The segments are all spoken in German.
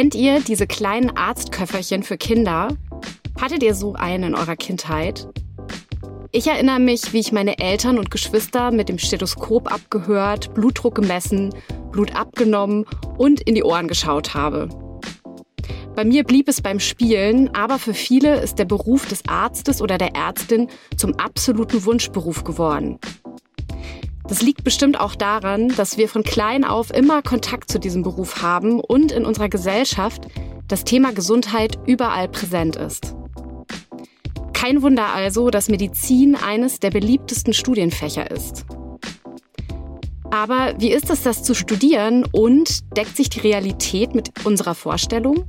Kennt ihr diese kleinen Arztköfferchen für Kinder? Hattet ihr so einen in eurer Kindheit? Ich erinnere mich, wie ich meine Eltern und Geschwister mit dem Stethoskop abgehört, Blutdruck gemessen, Blut abgenommen und in die Ohren geschaut habe. Bei mir blieb es beim Spielen, aber für viele ist der Beruf des Arztes oder der Ärztin zum absoluten Wunschberuf geworden. Das liegt bestimmt auch daran, dass wir von klein auf immer Kontakt zu diesem Beruf haben und in unserer Gesellschaft das Thema Gesundheit überall präsent ist. Kein Wunder also, dass Medizin eines der beliebtesten Studienfächer ist. Aber wie ist es, das zu studieren und deckt sich die Realität mit unserer Vorstellung?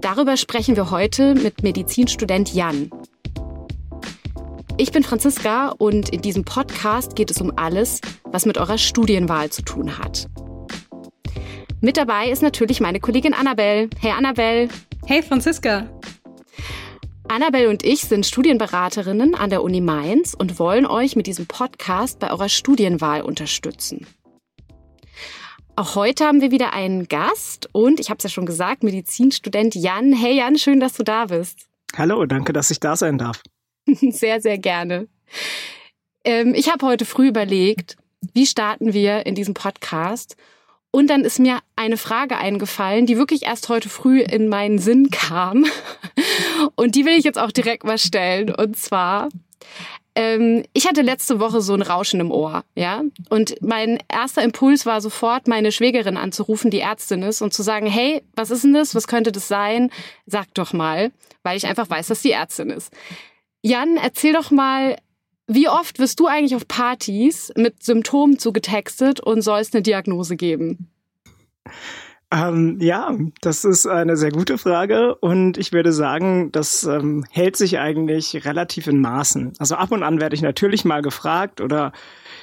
Darüber sprechen wir heute mit Medizinstudent Jan. Ich bin Franziska und in diesem Podcast geht es um alles, was mit eurer Studienwahl zu tun hat. Mit dabei ist natürlich meine Kollegin Annabelle. Hey Annabelle. Hey Franziska. Annabelle und ich sind Studienberaterinnen an der Uni Mainz und wollen euch mit diesem Podcast bei eurer Studienwahl unterstützen. Auch heute haben wir wieder einen Gast und ich habe es ja schon gesagt, Medizinstudent Jan. Hey Jan, schön, dass du da bist. Hallo, danke, dass ich da sein darf. sehr, sehr gerne. Ähm, ich habe heute früh überlegt, wie starten wir in diesem Podcast? Und dann ist mir eine Frage eingefallen, die wirklich erst heute früh in meinen Sinn kam. Und die will ich jetzt auch direkt mal stellen. Und zwar, ähm, ich hatte letzte Woche so ein Rauschen im Ohr, ja. Und mein erster Impuls war sofort, meine Schwägerin anzurufen, die Ärztin ist, und zu sagen, hey, was ist denn das? Was könnte das sein? Sag doch mal, weil ich einfach weiß, dass die Ärztin ist. Jan, erzähl doch mal, wie oft wirst du eigentlich auf Partys mit Symptomen zugetextet und sollst eine Diagnose geben? Ähm, ja, das ist eine sehr gute Frage und ich würde sagen, das ähm, hält sich eigentlich relativ in Maßen. Also ab und an werde ich natürlich mal gefragt oder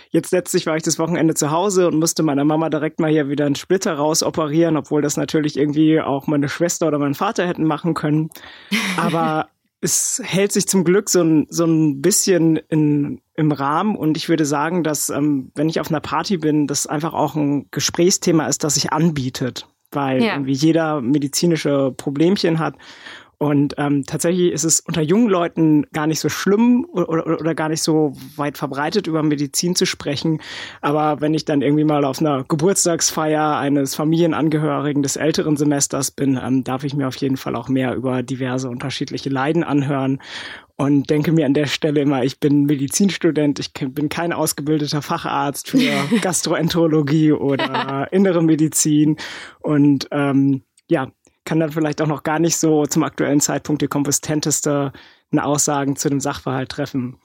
jetzt letztlich war ich das Wochenende zu Hause und musste meiner Mama direkt mal hier wieder einen Splitter raus operieren, obwohl das natürlich irgendwie auch meine Schwester oder mein Vater hätten machen können. Aber es hält sich zum Glück so ein, so ein bisschen in, im Rahmen und ich würde sagen, dass ähm, wenn ich auf einer Party bin, das einfach auch ein Gesprächsthema ist, das sich anbietet, weil ja. irgendwie jeder medizinische Problemchen hat und ähm, tatsächlich ist es unter jungen Leuten gar nicht so schlimm oder, oder, oder gar nicht so weit verbreitet, über Medizin zu sprechen. Aber wenn ich dann irgendwie mal auf einer Geburtstagsfeier eines Familienangehörigen des älteren Semesters bin, ähm, darf ich mir auf jeden Fall auch mehr über diverse unterschiedliche Leiden anhören und denke mir an der Stelle immer, ich bin Medizinstudent, ich bin kein ausgebildeter Facharzt für Gastroenterologie oder innere Medizin und ähm, ja, kann dann vielleicht auch noch gar nicht so zum aktuellen Zeitpunkt die kompetenteste Aussagen zu dem Sachverhalt treffen.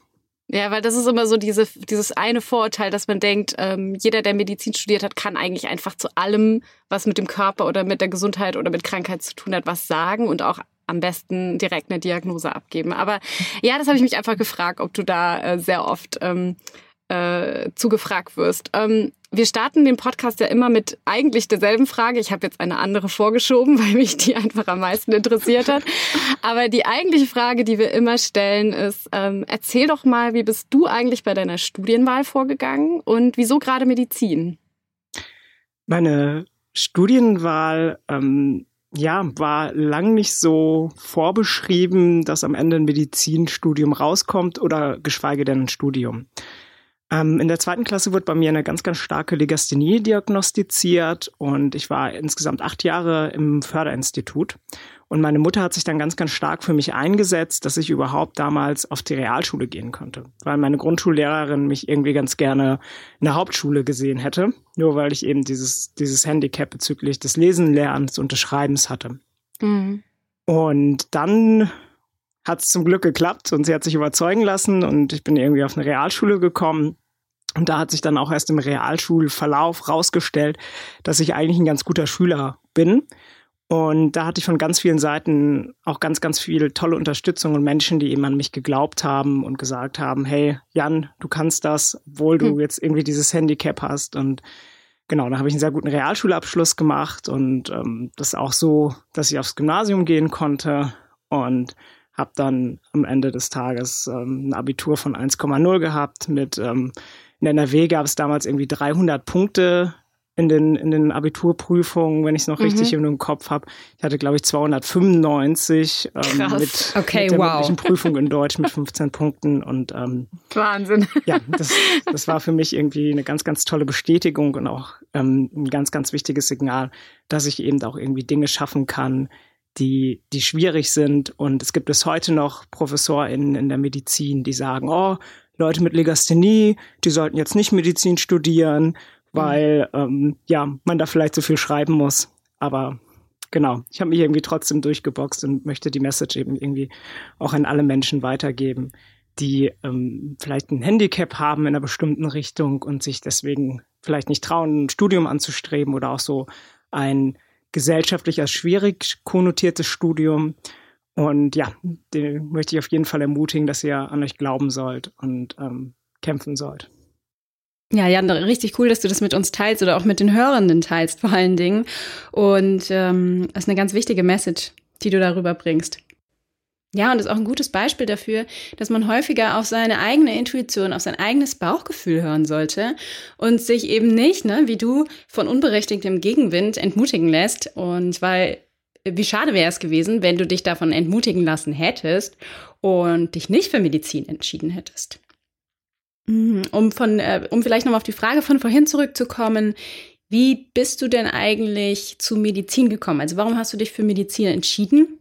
Ja, weil das ist immer so diese, dieses eine Vorurteil, dass man denkt, ähm, jeder, der Medizin studiert hat, kann eigentlich einfach zu allem, was mit dem Körper oder mit der Gesundheit oder mit Krankheit zu tun hat, was sagen und auch am besten direkt eine Diagnose abgeben. Aber ja, das habe ich mich einfach gefragt, ob du da äh, sehr oft ähm, äh, zugefragt wirst. Ähm, wir starten den Podcast ja immer mit eigentlich derselben Frage. Ich habe jetzt eine andere vorgeschoben, weil mich die einfach am meisten interessiert hat. Aber die eigentliche Frage, die wir immer stellen, ist, ähm, erzähl doch mal, wie bist du eigentlich bei deiner Studienwahl vorgegangen und wieso gerade Medizin? Meine Studienwahl ähm, ja, war lang nicht so vorbeschrieben, dass am Ende ein Medizinstudium rauskommt oder geschweige denn ein Studium. Ähm, in der zweiten Klasse wurde bei mir eine ganz, ganz starke Legasthenie diagnostiziert und ich war insgesamt acht Jahre im Förderinstitut. Und meine Mutter hat sich dann ganz, ganz stark für mich eingesetzt, dass ich überhaupt damals auf die Realschule gehen konnte. Weil meine Grundschullehrerin mich irgendwie ganz gerne in der Hauptschule gesehen hätte. Nur weil ich eben dieses, dieses Handicap bezüglich des Lesenlernens und des Schreibens hatte. Mhm. Und dann hat es zum Glück geklappt und sie hat sich überzeugen lassen und ich bin irgendwie auf eine Realschule gekommen. Und da hat sich dann auch erst im Realschulverlauf rausgestellt, dass ich eigentlich ein ganz guter Schüler bin. Und da hatte ich von ganz vielen Seiten auch ganz, ganz viel tolle Unterstützung und Menschen, die eben an mich geglaubt haben und gesagt haben, hey, Jan, du kannst das, obwohl du hm. jetzt irgendwie dieses Handicap hast. Und genau, da habe ich einen sehr guten Realschulabschluss gemacht und ähm, das auch so, dass ich aufs Gymnasium gehen konnte und habe dann am Ende des Tages ähm, ein Abitur von 1,0 gehabt mit ähm, in NRW gab es damals irgendwie 300 Punkte in den, in den Abiturprüfungen, wenn ich es noch mhm. richtig im Kopf habe. Ich hatte, glaube ich, 295 ähm, mit, okay, mit der wow. Prüfung in Deutsch mit 15 Punkten. Und ähm, Wahnsinn. Ja, das, das war für mich irgendwie eine ganz, ganz tolle Bestätigung und auch ähm, ein ganz, ganz wichtiges Signal, dass ich eben auch irgendwie Dinge schaffen kann, die, die schwierig sind. Und es gibt bis heute noch ProfessorInnen in der Medizin, die sagen, oh, Leute mit Legasthenie, die sollten jetzt nicht Medizin studieren weil ähm, ja man da vielleicht so viel schreiben muss. Aber genau, ich habe mich irgendwie trotzdem durchgeboxt und möchte die Message eben irgendwie auch an alle Menschen weitergeben, die ähm, vielleicht ein Handicap haben in einer bestimmten Richtung und sich deswegen vielleicht nicht trauen, ein Studium anzustreben oder auch so ein gesellschaftlich als schwierig konnotiertes Studium. Und ja, den möchte ich auf jeden Fall ermutigen, dass ihr an euch glauben sollt und ähm, kämpfen sollt. Ja, Jan, richtig cool, dass du das mit uns teilst oder auch mit den Hörenden teilst vor allen Dingen. Und ähm, das ist eine ganz wichtige Message, die du darüber bringst. Ja, und das ist auch ein gutes Beispiel dafür, dass man häufiger auf seine eigene Intuition, auf sein eigenes Bauchgefühl hören sollte und sich eben nicht, ne, wie du, von unberechtigtem Gegenwind entmutigen lässt. Und weil, wie schade wäre es gewesen, wenn du dich davon entmutigen lassen hättest und dich nicht für Medizin entschieden hättest. Mhm. Um von, äh, um vielleicht nochmal auf die Frage von vorhin zurückzukommen, wie bist du denn eigentlich zu Medizin gekommen? Also warum hast du dich für Medizin entschieden?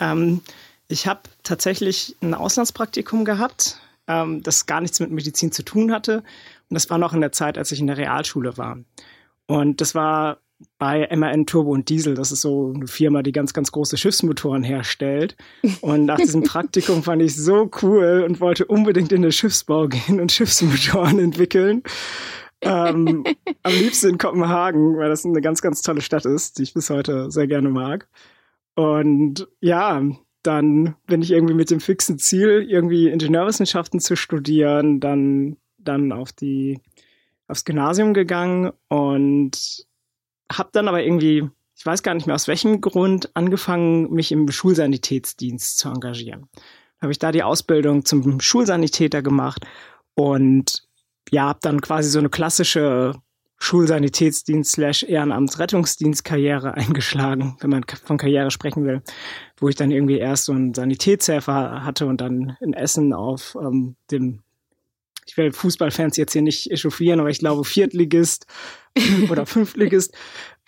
Ähm, ich habe tatsächlich ein Auslandspraktikum gehabt, ähm, das gar nichts mit Medizin zu tun hatte. Und das war noch in der Zeit, als ich in der Realschule war. Und das war bei MAN Turbo und Diesel. Das ist so eine Firma, die ganz, ganz große Schiffsmotoren herstellt. Und nach diesem Praktikum fand ich so cool und wollte unbedingt in den Schiffsbau gehen und Schiffsmotoren entwickeln. ähm, am liebsten in Kopenhagen, weil das eine ganz, ganz tolle Stadt ist, die ich bis heute sehr gerne mag. Und ja, dann bin ich irgendwie mit dem fixen Ziel, irgendwie Ingenieurwissenschaften zu studieren, dann, dann auf die, aufs Gymnasium gegangen und habe dann aber irgendwie, ich weiß gar nicht mehr aus welchem Grund, angefangen, mich im Schulsanitätsdienst zu engagieren. Habe ich da die Ausbildung zum Schulsanitäter gemacht und ja, habe dann quasi so eine klassische Schulsanitätsdienst slash Ehrenamtsrettungsdienstkarriere eingeschlagen, wenn man von Karriere sprechen will, wo ich dann irgendwie erst so einen Sanitätshelfer hatte und dann in Essen auf ähm, dem ich will Fußballfans jetzt hier nicht echauffieren, aber ich glaube Viertligist oder Fünftligist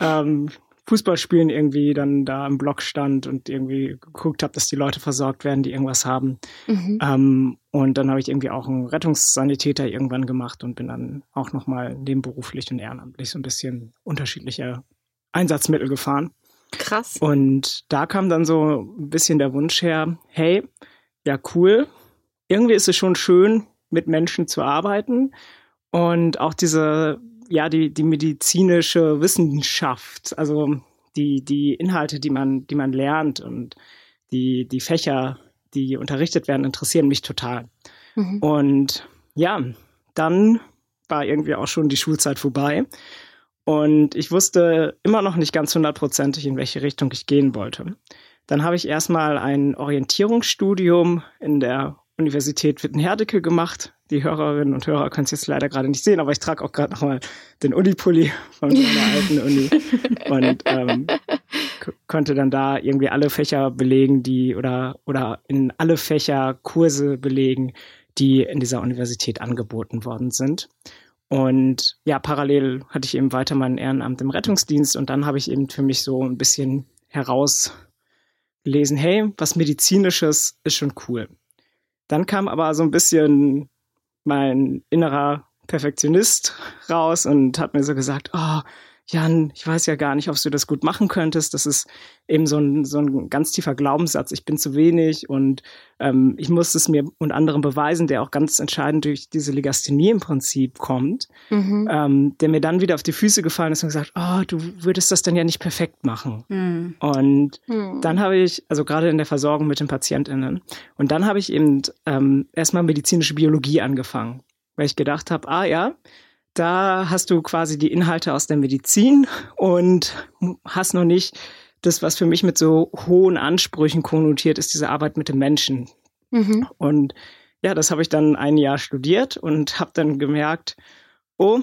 ähm, Fußball spielen irgendwie dann da im Block stand und irgendwie geguckt habe, dass die Leute versorgt werden, die irgendwas haben. Mhm. Ähm, und dann habe ich irgendwie auch einen Rettungssanitäter irgendwann gemacht und bin dann auch nochmal nebenberuflich und ehrenamtlich so ein bisschen unterschiedliche Einsatzmittel gefahren. Krass. Und da kam dann so ein bisschen der Wunsch her, hey, ja cool, irgendwie ist es schon schön, mit Menschen zu arbeiten und auch diese, ja, die, die medizinische Wissenschaft, also die, die Inhalte, die man, die man lernt und die, die Fächer, die unterrichtet werden, interessieren mich total. Mhm. Und ja, dann war irgendwie auch schon die Schulzeit vorbei. Und ich wusste immer noch nicht ganz hundertprozentig, in welche Richtung ich gehen wollte. Dann habe ich erstmal ein Orientierungsstudium in der Universität Wittenherdecke gemacht. Die Hörerinnen und Hörer können es jetzt leider gerade nicht sehen, aber ich trage auch gerade nochmal den Uni-Pulli von meiner alten Uni und ähm, konnte dann da irgendwie alle Fächer belegen, die oder oder in alle Fächer Kurse belegen, die in dieser Universität angeboten worden sind. Und ja, parallel hatte ich eben weiter mein Ehrenamt im Rettungsdienst und dann habe ich eben für mich so ein bisschen herausgelesen, hey, was medizinisches ist schon cool. Dann kam aber so ein bisschen mein innerer Perfektionist raus und hat mir so gesagt, oh, Jan, ich weiß ja gar nicht, ob du das gut machen könntest. Das ist eben so ein, so ein ganz tiefer Glaubenssatz. Ich bin zu wenig und ähm, ich muss es mir und anderen beweisen, der auch ganz entscheidend durch diese Legasthenie im Prinzip kommt, mhm. ähm, der mir dann wieder auf die Füße gefallen ist und gesagt, oh, du würdest das dann ja nicht perfekt machen. Mhm. Und mhm. dann habe ich, also gerade in der Versorgung mit den PatientInnen, und dann habe ich eben ähm, erstmal medizinische Biologie angefangen, weil ich gedacht habe, ah ja, da hast du quasi die Inhalte aus der Medizin und hast noch nicht das, was für mich mit so hohen Ansprüchen konnotiert ist, diese Arbeit mit dem Menschen. Mhm. Und ja, das habe ich dann ein Jahr studiert und habe dann gemerkt, oh,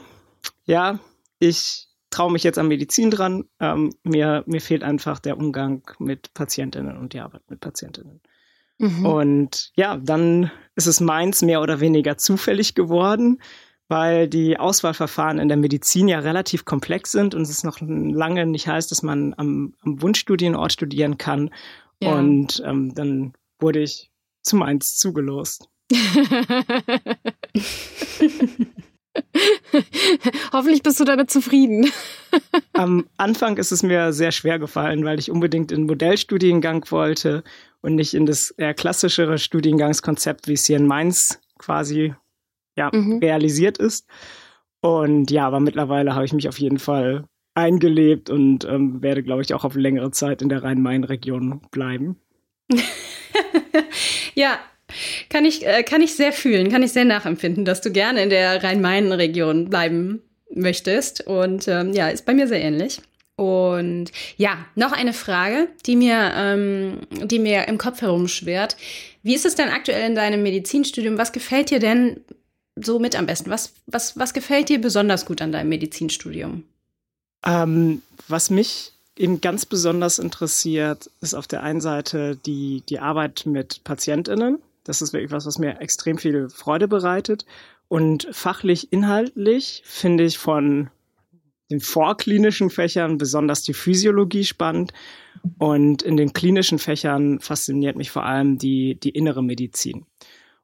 ja, ich traue mich jetzt an Medizin dran. Ähm, mir, mir fehlt einfach der Umgang mit Patientinnen und die Arbeit mit Patientinnen. Mhm. Und ja, dann ist es meins mehr oder weniger zufällig geworden, weil die Auswahlverfahren in der Medizin ja relativ komplex sind und es noch lange nicht heißt, dass man am, am Wunschstudienort studieren kann. Ja. Und ähm, dann wurde ich zu Mainz zugelost. Hoffentlich bist du damit zufrieden. Am Anfang ist es mir sehr schwer gefallen, weil ich unbedingt in Modellstudiengang wollte und nicht in das eher klassischere Studiengangskonzept, wie es hier in Mainz quasi ja, mhm. realisiert ist. Und ja, aber mittlerweile habe ich mich auf jeden Fall eingelebt und ähm, werde, glaube ich, auch auf längere Zeit in der Rhein-Main-Region bleiben. ja, kann ich, äh, kann ich sehr fühlen, kann ich sehr nachempfinden, dass du gerne in der Rhein-Main-Region bleiben möchtest. Und ähm, ja, ist bei mir sehr ähnlich. Und ja, noch eine Frage, die mir, ähm, die mir im Kopf herumschwirrt. Wie ist es denn aktuell in deinem Medizinstudium? Was gefällt dir denn so mit am besten? Was, was, was gefällt dir besonders gut an deinem Medizinstudium? Ähm, was mich eben ganz besonders interessiert, ist auf der einen Seite die, die Arbeit mit PatientInnen. Das ist wirklich was, was mir extrem viel Freude bereitet. Und fachlich, inhaltlich finde ich von den vorklinischen Fächern besonders die Physiologie spannend. Und in den klinischen Fächern fasziniert mich vor allem die, die innere Medizin.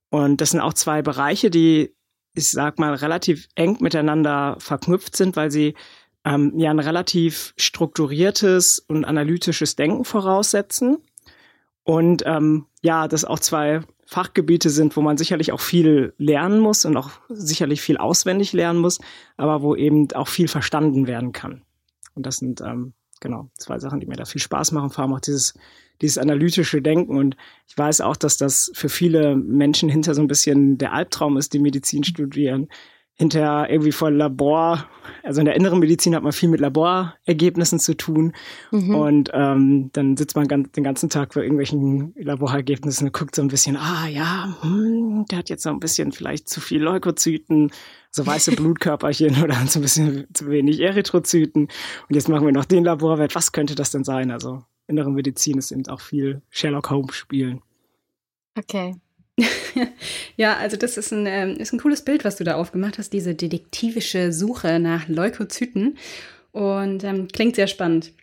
Und das sind auch zwei Bereiche, die, ich sag mal, relativ eng miteinander verknüpft sind, weil sie ähm, ja ein relativ strukturiertes und analytisches Denken voraussetzen. Und ähm, ja, das auch zwei Fachgebiete sind, wo man sicherlich auch viel lernen muss und auch sicherlich viel auswendig lernen muss, aber wo eben auch viel verstanden werden kann. Und das sind ähm, genau zwei Sachen, die mir da viel Spaß machen, vor allem auch dieses, dieses analytische Denken. Und ich weiß auch, dass das für viele Menschen hinter so ein bisschen der Albtraum ist, die Medizin studieren, hinterher irgendwie vor Labor, also in der inneren Medizin hat man viel mit Laborergebnissen zu tun mhm. und ähm, dann sitzt man ganz, den ganzen Tag vor irgendwelchen Laborergebnissen und guckt so ein bisschen, ah ja, hm, der hat jetzt so ein bisschen vielleicht zu viel Leukozyten, so weiße Blutkörperchen oder so ein bisschen zu wenig Erythrozyten und jetzt machen wir noch den Laborwert, was könnte das denn sein? Also innere Medizin ist eben auch viel Sherlock Holmes spielen. Okay. ja, also das ist ein, ähm, ist ein cooles Bild, was du da aufgemacht hast, diese detektivische Suche nach Leukozyten. Und ähm, klingt sehr spannend.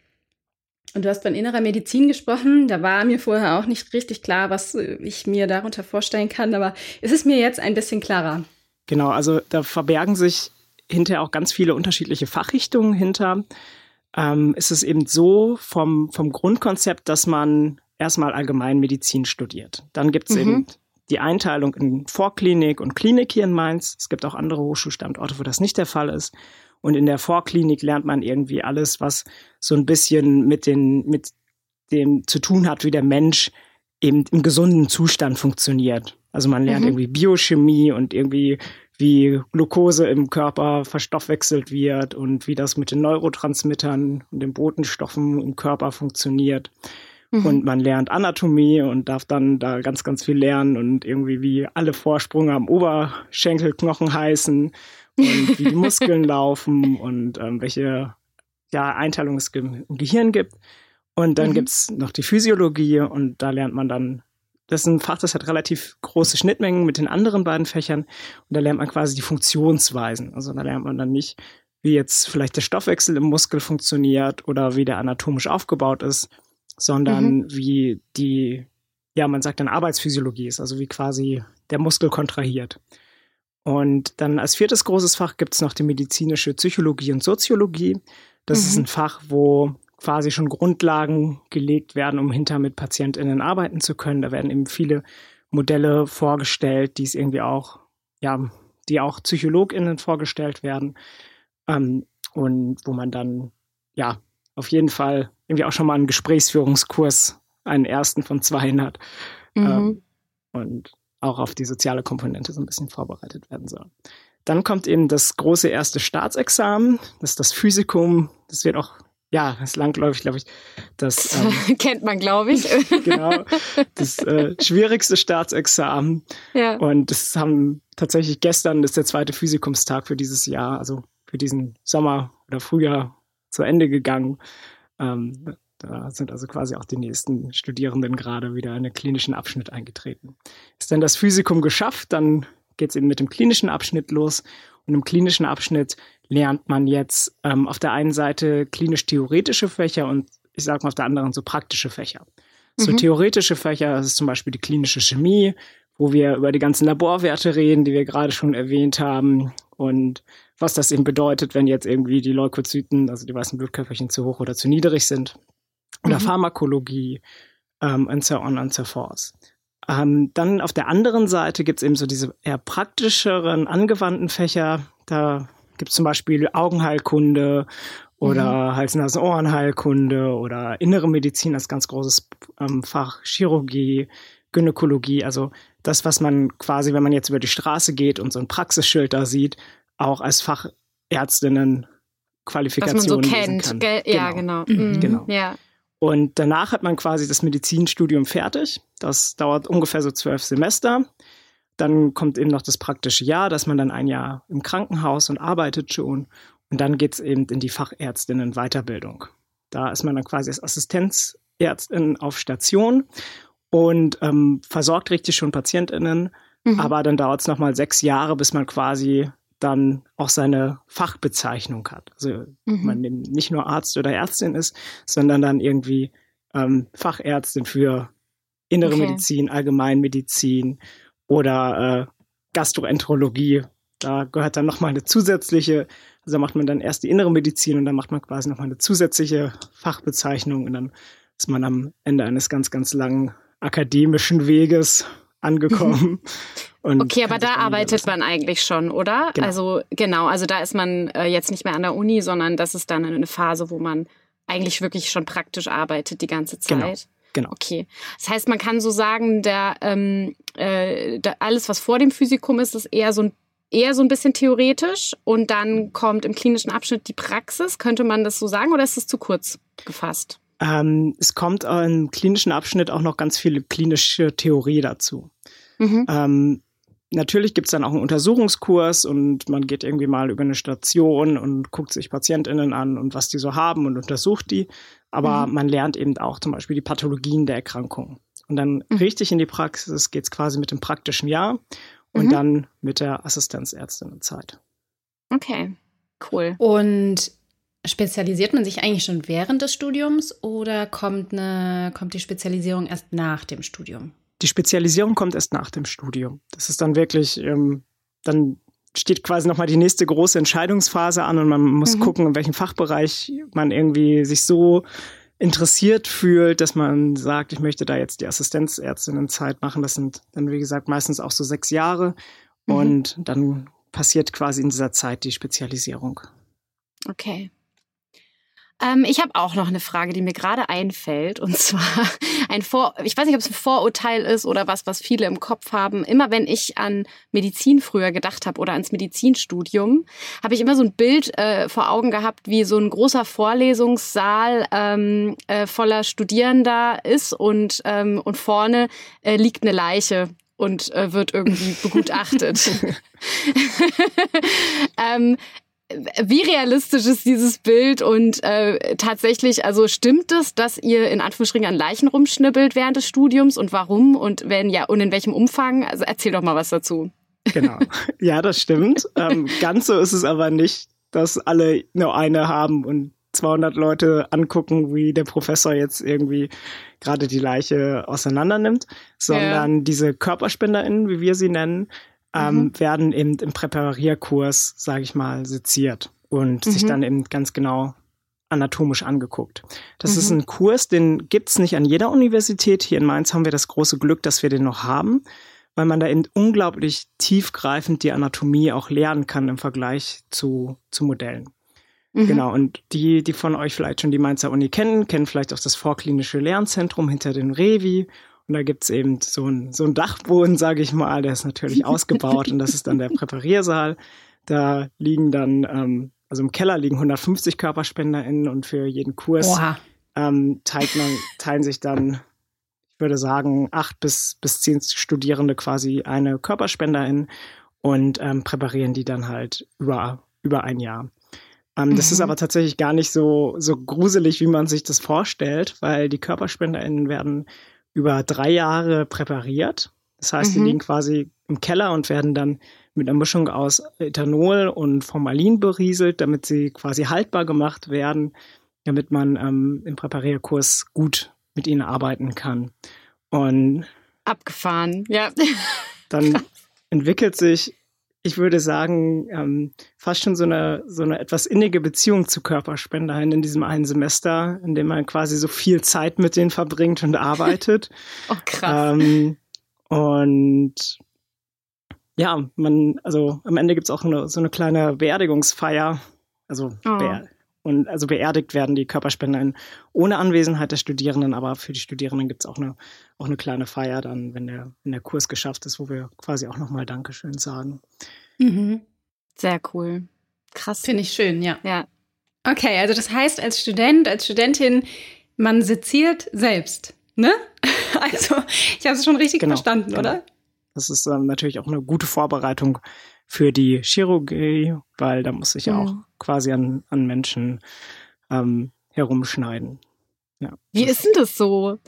Und du hast von innerer Medizin gesprochen. Da war mir vorher auch nicht richtig klar, was äh, ich mir darunter vorstellen kann, aber es ist mir jetzt ein bisschen klarer. Genau, also da verbergen sich hinterher auch ganz viele unterschiedliche Fachrichtungen hinter. Ähm, ist es eben so vom, vom Grundkonzept, dass man erstmal allgemein Medizin studiert. Dann gibt es mhm. eben die Einteilung in Vorklinik und Klinik hier in Mainz. Es gibt auch andere Hochschulstandorte, wo das nicht der Fall ist. Und in der Vorklinik lernt man irgendwie alles, was so ein bisschen mit den, mit dem zu tun hat, wie der Mensch eben im gesunden Zustand funktioniert. Also man lernt mhm. irgendwie Biochemie und irgendwie wie Glucose im Körper verstoffwechselt wird und wie das mit den Neurotransmittern und den Botenstoffen im Körper funktioniert. Mhm. Und man lernt Anatomie und darf dann da ganz, ganz viel lernen und irgendwie wie alle Vorsprünge am Oberschenkelknochen heißen und wie die Muskeln laufen und ähm, welche ja, Einteilung es im Gehirn gibt. Und dann mhm. gibt's noch die Physiologie und da lernt man dann, das ist ein Fach, das hat relativ große Schnittmengen mit den anderen beiden Fächern und da lernt man quasi die Funktionsweisen. Also da lernt man dann nicht, wie jetzt vielleicht der Stoffwechsel im Muskel funktioniert oder wie der anatomisch aufgebaut ist, sondern mhm. wie die, ja, man sagt dann Arbeitsphysiologie ist, also wie quasi der Muskel kontrahiert. Und dann als viertes großes Fach gibt es noch die medizinische Psychologie und Soziologie. Das mhm. ist ein Fach, wo quasi schon Grundlagen gelegt werden, um hinter mit PatientInnen arbeiten zu können. Da werden eben viele Modelle vorgestellt, die es irgendwie auch, ja, die auch PsychologInnen vorgestellt werden. Ähm, und wo man dann, ja, auf jeden Fall irgendwie auch schon mal einen Gesprächsführungskurs, einen ersten von zwei hat. Mhm. Ähm, und auch auf die soziale Komponente so ein bisschen vorbereitet werden soll. Dann kommt eben das große erste Staatsexamen, das ist das Physikum. Das wird auch, ja, das ist langläufig, glaube ich. Das ähm, kennt man, glaube ich. genau, das äh, schwierigste Staatsexamen. Ja. Und das haben tatsächlich gestern, das ist der zweite Physikumstag für dieses Jahr, also für diesen Sommer oder früher zu Ende gegangen. Ähm, da sind also quasi auch die nächsten Studierenden gerade wieder in den klinischen Abschnitt eingetreten. Ist dann das Physikum geschafft, dann geht es eben mit dem klinischen Abschnitt los. Und im klinischen Abschnitt lernt man jetzt ähm, auf der einen Seite klinisch-theoretische Fächer und ich sage mal auf der anderen so praktische Fächer. So mhm. theoretische Fächer, das ist zum Beispiel die klinische Chemie, wo wir über die ganzen Laborwerte reden, die wir gerade schon erwähnt haben und was das eben bedeutet, wenn jetzt irgendwie die Leukozyten, also die weißen Blutkörperchen zu hoch oder zu niedrig sind. Oder mhm. Pharmakologie ähm, und so on und so forth. Ähm, dann auf der anderen Seite gibt es eben so diese eher praktischeren, angewandten Fächer. Da gibt es zum Beispiel Augenheilkunde oder mhm. Hals-Nasen-Ohrenheilkunde oder innere Medizin als ganz großes ähm, Fach, Chirurgie, Gynäkologie, also das, was man quasi, wenn man jetzt über die Straße geht und so ein Praxisschild da sieht, auch als Fachärztinnen Qualifikationen was man so kennt. Gell? Ja, genau. Genau. Mhm. genau. Ja. Und danach hat man quasi das Medizinstudium fertig. Das dauert ungefähr so zwölf Semester. Dann kommt eben noch das praktische Jahr, dass man dann ein Jahr im Krankenhaus und arbeitet schon. Und dann geht es eben in die Fachärztinnen-Weiterbildung. Da ist man dann quasi als Assistenzärztin auf Station und ähm, versorgt richtig schon PatientInnen. Mhm. Aber dann dauert es nochmal sechs Jahre, bis man quasi dann auch seine Fachbezeichnung hat. Also mhm. man nicht nur Arzt oder Ärztin ist, sondern dann irgendwie ähm, Fachärztin für innere okay. Medizin, Allgemeinmedizin oder äh, Gastroenterologie. Da gehört dann nochmal eine zusätzliche, also macht man dann erst die innere Medizin und dann macht man quasi nochmal eine zusätzliche Fachbezeichnung und dann ist man am Ende eines ganz, ganz langen akademischen Weges angekommen. okay, aber da arbeitet man eigentlich schon, oder? Genau. Also genau, also da ist man äh, jetzt nicht mehr an der Uni, sondern das ist dann eine Phase, wo man eigentlich wirklich schon praktisch arbeitet die ganze genau, Zeit. Genau. Genau. Okay. Das heißt, man kann so sagen, der, ähm, äh, der, alles, was vor dem Physikum ist, ist eher so ein eher so ein bisschen theoretisch und dann kommt im klinischen Abschnitt die Praxis. Könnte man das so sagen oder ist es zu kurz gefasst? Ähm, es kommt im klinischen Abschnitt auch noch ganz viel klinische Theorie dazu. Mhm. Ähm, natürlich gibt es dann auch einen Untersuchungskurs und man geht irgendwie mal über eine Station und guckt sich PatientInnen an und was die so haben und untersucht die. Aber mhm. man lernt eben auch zum Beispiel die Pathologien der Erkrankung. Und dann mhm. richtig in die Praxis geht es quasi mit dem praktischen Jahr und mhm. dann mit der Assistenzärztinnenzeit. Okay, cool. Und spezialisiert man sich eigentlich schon während des Studiums oder kommt, eine, kommt die Spezialisierung erst nach dem Studium? Die Spezialisierung kommt erst nach dem Studium. Das ist dann wirklich, ähm, dann steht quasi nochmal die nächste große Entscheidungsphase an und man muss mhm. gucken, in welchem Fachbereich man irgendwie sich so interessiert fühlt, dass man sagt, ich möchte da jetzt die Assistenzärztinnenzeit machen. Das sind dann, wie gesagt, meistens auch so sechs Jahre. Mhm. Und dann passiert quasi in dieser Zeit die Spezialisierung. Okay. Ähm, ich habe auch noch eine Frage, die mir gerade einfällt. Und zwar ein Vor, ich weiß nicht, ob es ein Vorurteil ist oder was, was viele im Kopf haben. Immer wenn ich an Medizin früher gedacht habe oder ans Medizinstudium, habe ich immer so ein Bild äh, vor Augen gehabt, wie so ein großer Vorlesungssaal ähm, äh, voller Studierender ist und, ähm, und vorne äh, liegt eine Leiche und äh, wird irgendwie begutachtet. ähm, wie realistisch ist dieses Bild und äh, tatsächlich, also stimmt es, dass ihr in Anführungsstrichen an Leichen rumschnibbelt während des Studiums und warum und wenn ja und in welchem Umfang? Also erzähl doch mal was dazu. Genau. Ja, das stimmt. ähm, ganz so ist es aber nicht, dass alle nur eine haben und 200 Leute angucken, wie der Professor jetzt irgendwie gerade die Leiche auseinander nimmt, sondern ja. diese KörperspenderInnen, wie wir sie nennen, ähm, mhm. werden eben im Präparierkurs, sage ich mal, seziert und mhm. sich dann eben ganz genau anatomisch angeguckt. Das mhm. ist ein Kurs, den gibt's nicht an jeder Universität. Hier in Mainz haben wir das große Glück, dass wir den noch haben, weil man da eben unglaublich tiefgreifend die Anatomie auch lernen kann im Vergleich zu, zu Modellen. Mhm. Genau, und die, die von euch vielleicht schon die Mainzer Uni kennen, kennen vielleicht auch das Vorklinische Lernzentrum hinter den Revi und da gibt's eben so ein, so ein Dachboden, sage ich mal, der ist natürlich ausgebaut und das ist dann der Präpariersaal. Da liegen dann, ähm, also im Keller liegen 150 KörperspenderInnen und für jeden Kurs ähm, teilt man, teilen sich dann, ich würde sagen, acht bis, bis zehn Studierende quasi eine Körperspenderin und ähm, präparieren die dann halt über, über ein Jahr. Ähm, mhm. Das ist mhm. aber tatsächlich gar nicht so, so gruselig, wie man sich das vorstellt, weil die KörperspenderInnen werden über drei Jahre präpariert. Das heißt, mhm. die liegen quasi im Keller und werden dann mit einer Mischung aus Ethanol und Formalin berieselt, damit sie quasi haltbar gemacht werden, damit man ähm, im Präparierkurs gut mit ihnen arbeiten kann. Und abgefahren, ja. Dann entwickelt sich, ich würde sagen, ähm, fast schon so eine, so eine etwas innige Beziehung zu Körperspendern in diesem einen Semester, in dem man quasi so viel Zeit mit denen verbringt und arbeitet. oh, krass. Ähm, und ja, man, also am Ende gibt es auch eine, so eine kleine Beerdigungsfeier. Also oh. Beer und also beerdigt werden die Körperspender ohne Anwesenheit der Studierenden, aber für die Studierenden gibt es auch eine, auch eine kleine Feier dann, wenn der, wenn der Kurs geschafft ist, wo wir quasi auch nochmal Dankeschön sagen. Mhm. Sehr cool. Krass. Finde ich schön, ja. Ja. Okay, also das heißt, als Student, als Studentin, man seziert selbst, ne? Also, ich habe es schon richtig genau, verstanden, genau. oder? Das ist ähm, natürlich auch eine gute Vorbereitung für die Chirurgie, weil da muss ich ja auch quasi an, an Menschen ähm, herumschneiden. Ja. Wie ist denn das so?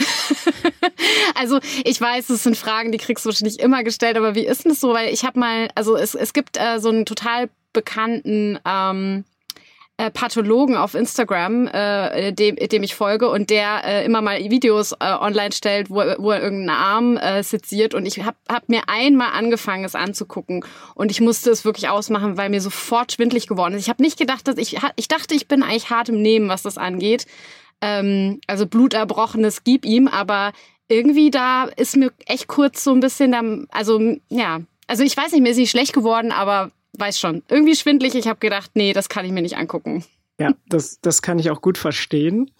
also ich weiß, es sind Fragen, die kriegst du wahrscheinlich immer gestellt, aber wie ist denn das so? Weil ich habe mal, also es, es gibt äh, so einen total bekannten ähm, äh, Pathologen auf Instagram, äh, dem, dem ich folge und der äh, immer mal Videos äh, online stellt, wo, wo er irgendeinen Arm äh, seziert und ich habe hab mir einmal angefangen, es anzugucken und ich musste es wirklich ausmachen, weil mir sofort schwindlig geworden ist. Ich habe nicht gedacht, dass ich, ich dachte, ich bin eigentlich hart im Nehmen, was das angeht. Ähm, also Bluterbrochenes gib ihm, aber irgendwie da ist mir echt kurz so ein bisschen, da, also ja, also ich weiß nicht, mir ist nicht schlecht geworden, aber weiß schon, irgendwie schwindlig. Ich habe gedacht, nee, das kann ich mir nicht angucken. Ja, das, das kann ich auch gut verstehen.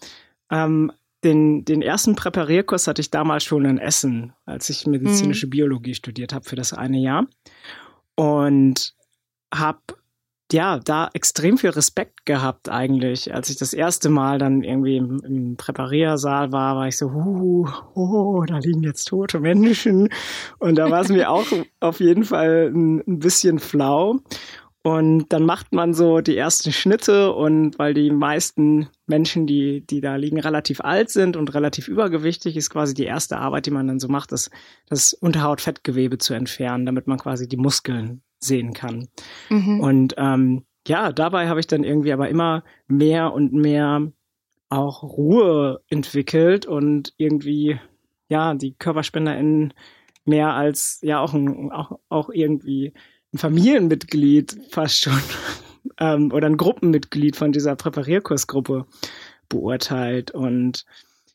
Ähm, den, den ersten Präparierkurs hatte ich damals schon in Essen, als ich medizinische mhm. Biologie studiert habe für das eine Jahr. Und habe ja, da extrem viel Respekt gehabt eigentlich. Als ich das erste Mal dann irgendwie im, im Präpariersaal war, war ich so, uh, oh, da liegen jetzt tote Menschen. Und da war es mir auch auf jeden Fall ein, ein bisschen flau. Und dann macht man so die ersten Schnitte und weil die meisten Menschen, die, die da liegen, relativ alt sind und relativ übergewichtig, ist quasi die erste Arbeit, die man dann so macht, das, das Unterhautfettgewebe zu entfernen, damit man quasi die Muskeln sehen kann. Mhm. Und ähm, ja, dabei habe ich dann irgendwie aber immer mehr und mehr auch Ruhe entwickelt und irgendwie ja die KörperspenderInnen mehr als ja auch ein, auch, auch irgendwie ein Familienmitglied fast schon ähm, oder ein Gruppenmitglied von dieser Präparierkursgruppe beurteilt und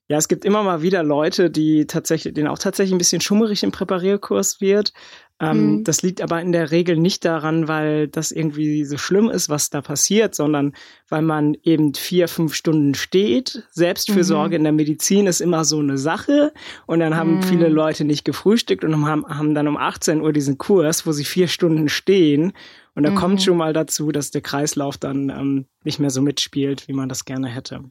ja, es gibt immer mal wieder Leute, die tatsächlich, denen auch tatsächlich ein bisschen schummerig im Präparierkurs wird. Ähm, mhm. Das liegt aber in der Regel nicht daran, weil das irgendwie so schlimm ist, was da passiert, sondern weil man eben vier, fünf Stunden steht. Selbstfürsorge mhm. in der Medizin ist immer so eine Sache. Und dann haben mhm. viele Leute nicht gefrühstückt und haben, haben dann um 18 Uhr diesen Kurs, wo sie vier Stunden stehen. Und da kommt mhm. schon mal dazu, dass der Kreislauf dann ähm, nicht mehr so mitspielt, wie man das gerne hätte.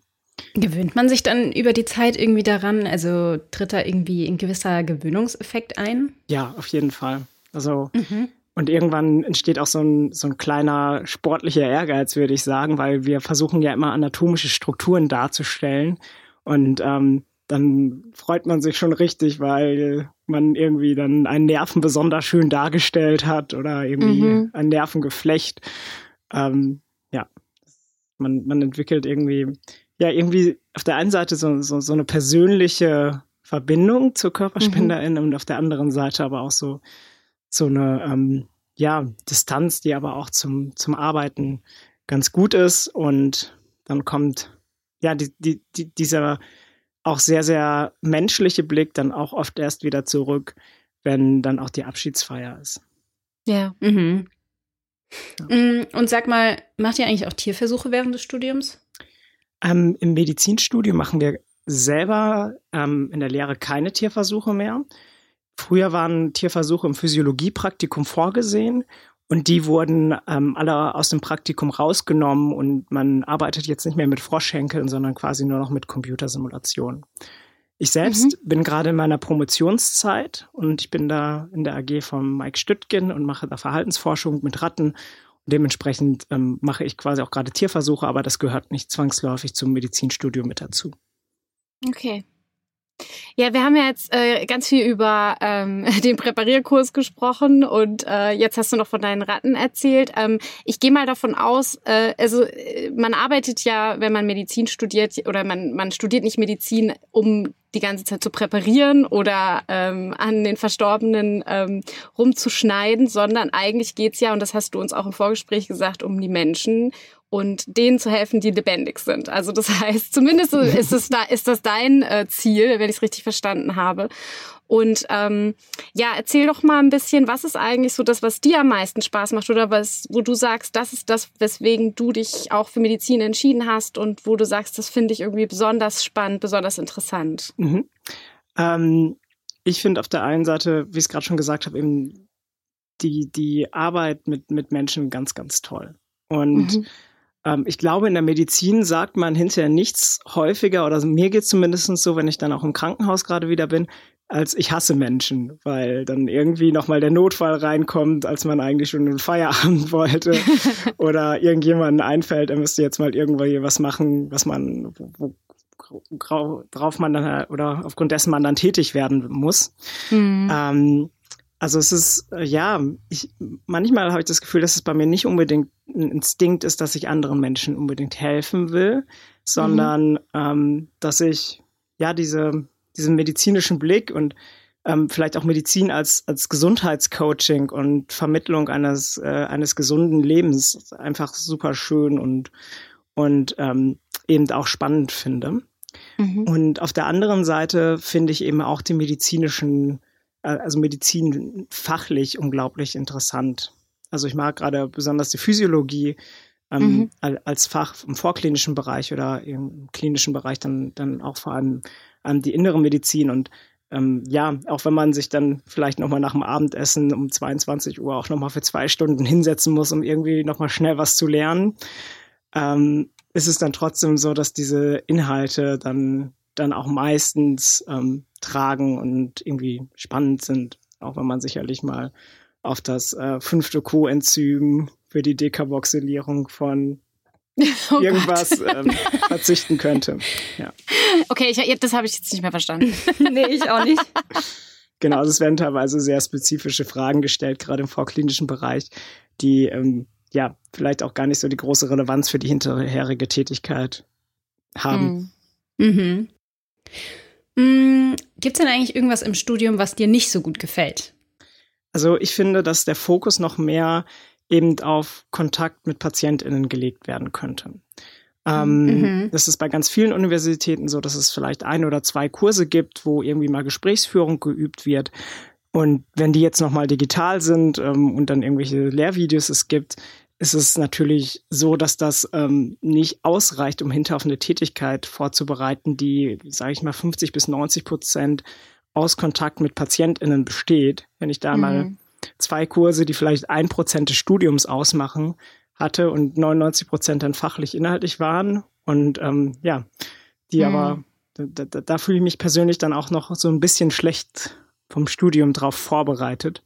Gewöhnt man sich dann über die Zeit irgendwie daran? Also tritt da irgendwie ein gewisser Gewöhnungseffekt ein? Ja, auf jeden Fall. Also mhm. und irgendwann entsteht auch so ein, so ein kleiner sportlicher Ehrgeiz, würde ich sagen, weil wir versuchen ja immer anatomische Strukturen darzustellen. Und ähm, dann freut man sich schon richtig, weil man irgendwie dann einen Nerven besonders schön dargestellt hat oder irgendwie mhm. ein Nervengeflecht. Ähm, ja, man, man entwickelt irgendwie ja irgendwie auf der einen Seite so, so, so eine persönliche Verbindung zur Körperspenderin mhm. und auf der anderen Seite aber auch so, so eine ähm, ja, Distanz, die aber auch zum, zum Arbeiten ganz gut ist. Und dann kommt ja die, die, die, dieser auch sehr, sehr menschliche Blick dann auch oft erst wieder zurück, wenn dann auch die Abschiedsfeier ist. Ja. Mhm. ja. Mm, und sag mal, macht ihr eigentlich auch Tierversuche während des Studiums? Ähm, Im Medizinstudium machen wir selber ähm, in der Lehre keine Tierversuche mehr. Früher waren Tierversuche im Physiologiepraktikum vorgesehen und die wurden ähm, alle aus dem Praktikum rausgenommen und man arbeitet jetzt nicht mehr mit Froschhenkeln, sondern quasi nur noch mit Computersimulationen. Ich selbst mhm. bin gerade in meiner Promotionszeit und ich bin da in der AG von Mike Stüttgen und mache da Verhaltensforschung mit Ratten dementsprechend ähm, mache ich quasi auch gerade Tierversuche, aber das gehört nicht zwangsläufig zum Medizinstudium mit dazu. Okay. Ja, wir haben ja jetzt äh, ganz viel über ähm, den Präparierkurs gesprochen und äh, jetzt hast du noch von deinen Ratten erzählt. Ähm, ich gehe mal davon aus, äh, also äh, man arbeitet ja, wenn man Medizin studiert oder man, man studiert nicht Medizin, um die ganze Zeit zu präparieren oder ähm, an den Verstorbenen ähm, rumzuschneiden, sondern eigentlich geht's ja, und das hast du uns auch im Vorgespräch gesagt, um die Menschen und denen zu helfen, die lebendig sind. Also das heißt, zumindest ist, es da, ist das dein äh, Ziel, wenn ich es richtig verstanden habe. Und ähm, ja, erzähl doch mal ein bisschen, was ist eigentlich so das, was dir am meisten Spaß macht oder was, wo du sagst, das ist das, weswegen du dich auch für Medizin entschieden hast und wo du sagst, das finde ich irgendwie besonders spannend, besonders interessant. Mhm. Ähm, ich finde auf der einen Seite, wie ich es gerade schon gesagt habe, eben die, die Arbeit mit, mit Menschen ganz, ganz toll. Und mhm ähm, ich glaube, in der Medizin sagt man hinterher nichts häufiger, oder mir geht es zumindest so, wenn ich dann auch im Krankenhaus gerade wieder bin, als ich hasse Menschen, weil dann irgendwie nochmal der Notfall reinkommt, als man eigentlich schon einen Feierabend wollte oder irgendjemanden einfällt, er müsste jetzt mal irgendwo hier was machen, was man, wo, wo, drauf man dann oder aufgrund dessen man dann tätig werden muss. Mhm. Ähm, also es ist, äh, ja, ich, manchmal habe ich das Gefühl, dass es bei mir nicht unbedingt ein Instinkt ist, dass ich anderen Menschen unbedingt helfen will, sondern mhm. ähm, dass ich ja diese, diesen medizinischen Blick und ähm, vielleicht auch Medizin als, als Gesundheitscoaching und Vermittlung eines, äh, eines gesunden Lebens einfach super schön und, und ähm, eben auch spannend finde. Mhm. Und auf der anderen Seite finde ich eben auch die medizinischen also Medizin fachlich unglaublich interessant. Also ich mag gerade besonders die Physiologie ähm, mhm. als Fach im vorklinischen Bereich oder im klinischen Bereich dann, dann auch vor allem ähm, die innere Medizin und ähm, ja, auch wenn man sich dann vielleicht nochmal nach dem Abendessen um 22 Uhr auch nochmal für zwei Stunden hinsetzen muss, um irgendwie nochmal schnell was zu lernen, ähm, ist es dann trotzdem so, dass diese Inhalte dann, dann auch meistens ähm, tragen und irgendwie spannend sind, auch wenn man sicherlich mal auf das äh, fünfte Coenzym für die Dekarboxylierung von oh irgendwas ähm, verzichten könnte. Ja. Okay, ich, das habe ich jetzt nicht mehr verstanden. nee, ich auch nicht. Genau, also es werden teilweise sehr spezifische Fragen gestellt, gerade im vorklinischen Bereich, die ähm, ja vielleicht auch gar nicht so die große Relevanz für die hinterherige Tätigkeit haben. Mhm. Mhm. Mm, Gibt es denn eigentlich irgendwas im Studium, was dir nicht so gut gefällt? Also ich finde, dass der Fokus noch mehr eben auf Kontakt mit PatientInnen gelegt werden könnte. Ähm, mhm. Das ist bei ganz vielen Universitäten so, dass es vielleicht ein oder zwei Kurse gibt, wo irgendwie mal Gesprächsführung geübt wird. Und wenn die jetzt nochmal digital sind ähm, und dann irgendwelche Lehrvideos es gibt, ist es natürlich so, dass das ähm, nicht ausreicht, um hinterher auf eine Tätigkeit vorzubereiten, die, sage ich mal, 50 bis 90 Prozent aus Kontakt mit PatientInnen besteht. Wenn ich da mhm. mal zwei Kurse, die vielleicht ein Prozent des Studiums ausmachen, hatte und 99 Prozent dann fachlich inhaltlich waren und ähm, ja, die mhm. aber, da, da, da fühle ich mich persönlich dann auch noch so ein bisschen schlecht vom Studium drauf vorbereitet.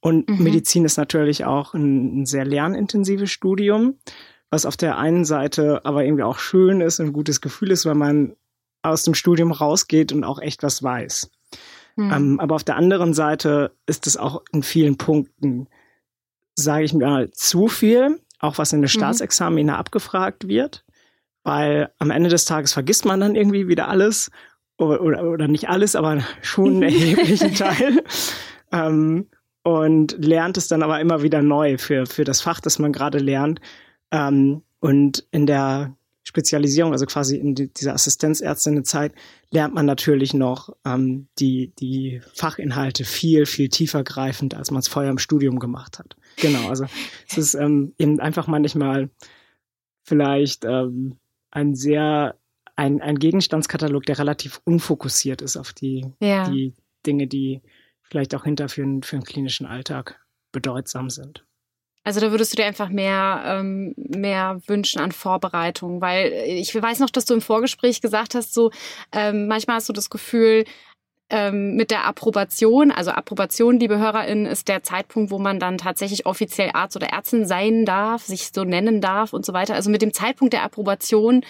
Und mhm. Medizin ist natürlich auch ein, ein, sehr lernintensives Studium, was auf der einen Seite aber irgendwie auch schön ist und ein gutes Gefühl ist, weil man aus dem Studium rausgeht und auch echt was weiß. Mhm. Ähm, aber auf der anderen Seite ist es auch in vielen Punkten, sage ich mal, zu viel, auch was in den mhm. Staatsexamina abgefragt wird, weil am Ende des Tages vergisst man dann irgendwie wieder alles oder, oder, oder nicht alles, aber schon einen erheblichen Teil. Ähm, und lernt es dann aber immer wieder neu für, für das Fach, das man gerade lernt. Ähm, und in der Spezialisierung, also quasi in die, dieser Assistenzärztinnenzeit, lernt man natürlich noch ähm, die, die Fachinhalte viel, viel tiefer greifend, als man es vorher im Studium gemacht hat. Genau, also es ist ähm, eben einfach manchmal vielleicht ähm, ein sehr, ein, ein Gegenstandskatalog, der relativ unfokussiert ist auf die, ja. die Dinge, die vielleicht auch hinter für, für einen klinischen Alltag bedeutsam sind. Also da würdest du dir einfach mehr, ähm, mehr wünschen an Vorbereitung, weil ich weiß noch, dass du im Vorgespräch gesagt hast, so ähm, manchmal hast du das Gefühl, ähm, mit der Approbation, also Approbation, liebe HörerInnen, ist der Zeitpunkt, wo man dann tatsächlich offiziell Arzt oder Ärztin sein darf, sich so nennen darf und so weiter. Also mit dem Zeitpunkt der Approbation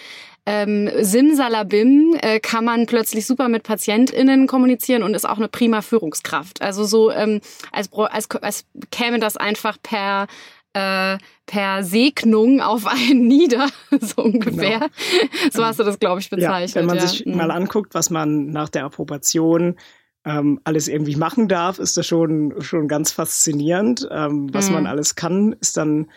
ähm, Simsalabim äh, kann man plötzlich super mit PatientInnen kommunizieren und ist auch eine prima Führungskraft. Also so ähm, als, als, als käme das einfach per äh, per Segnung auf einen nieder, so ungefähr. Genau. So hast du das, glaube ich, bezeichnet. Ja, wenn man ja. sich mhm. mal anguckt, was man nach der Approbation ähm, alles irgendwie machen darf, ist das schon, schon ganz faszinierend. Ähm, was mhm. man alles kann, ist dann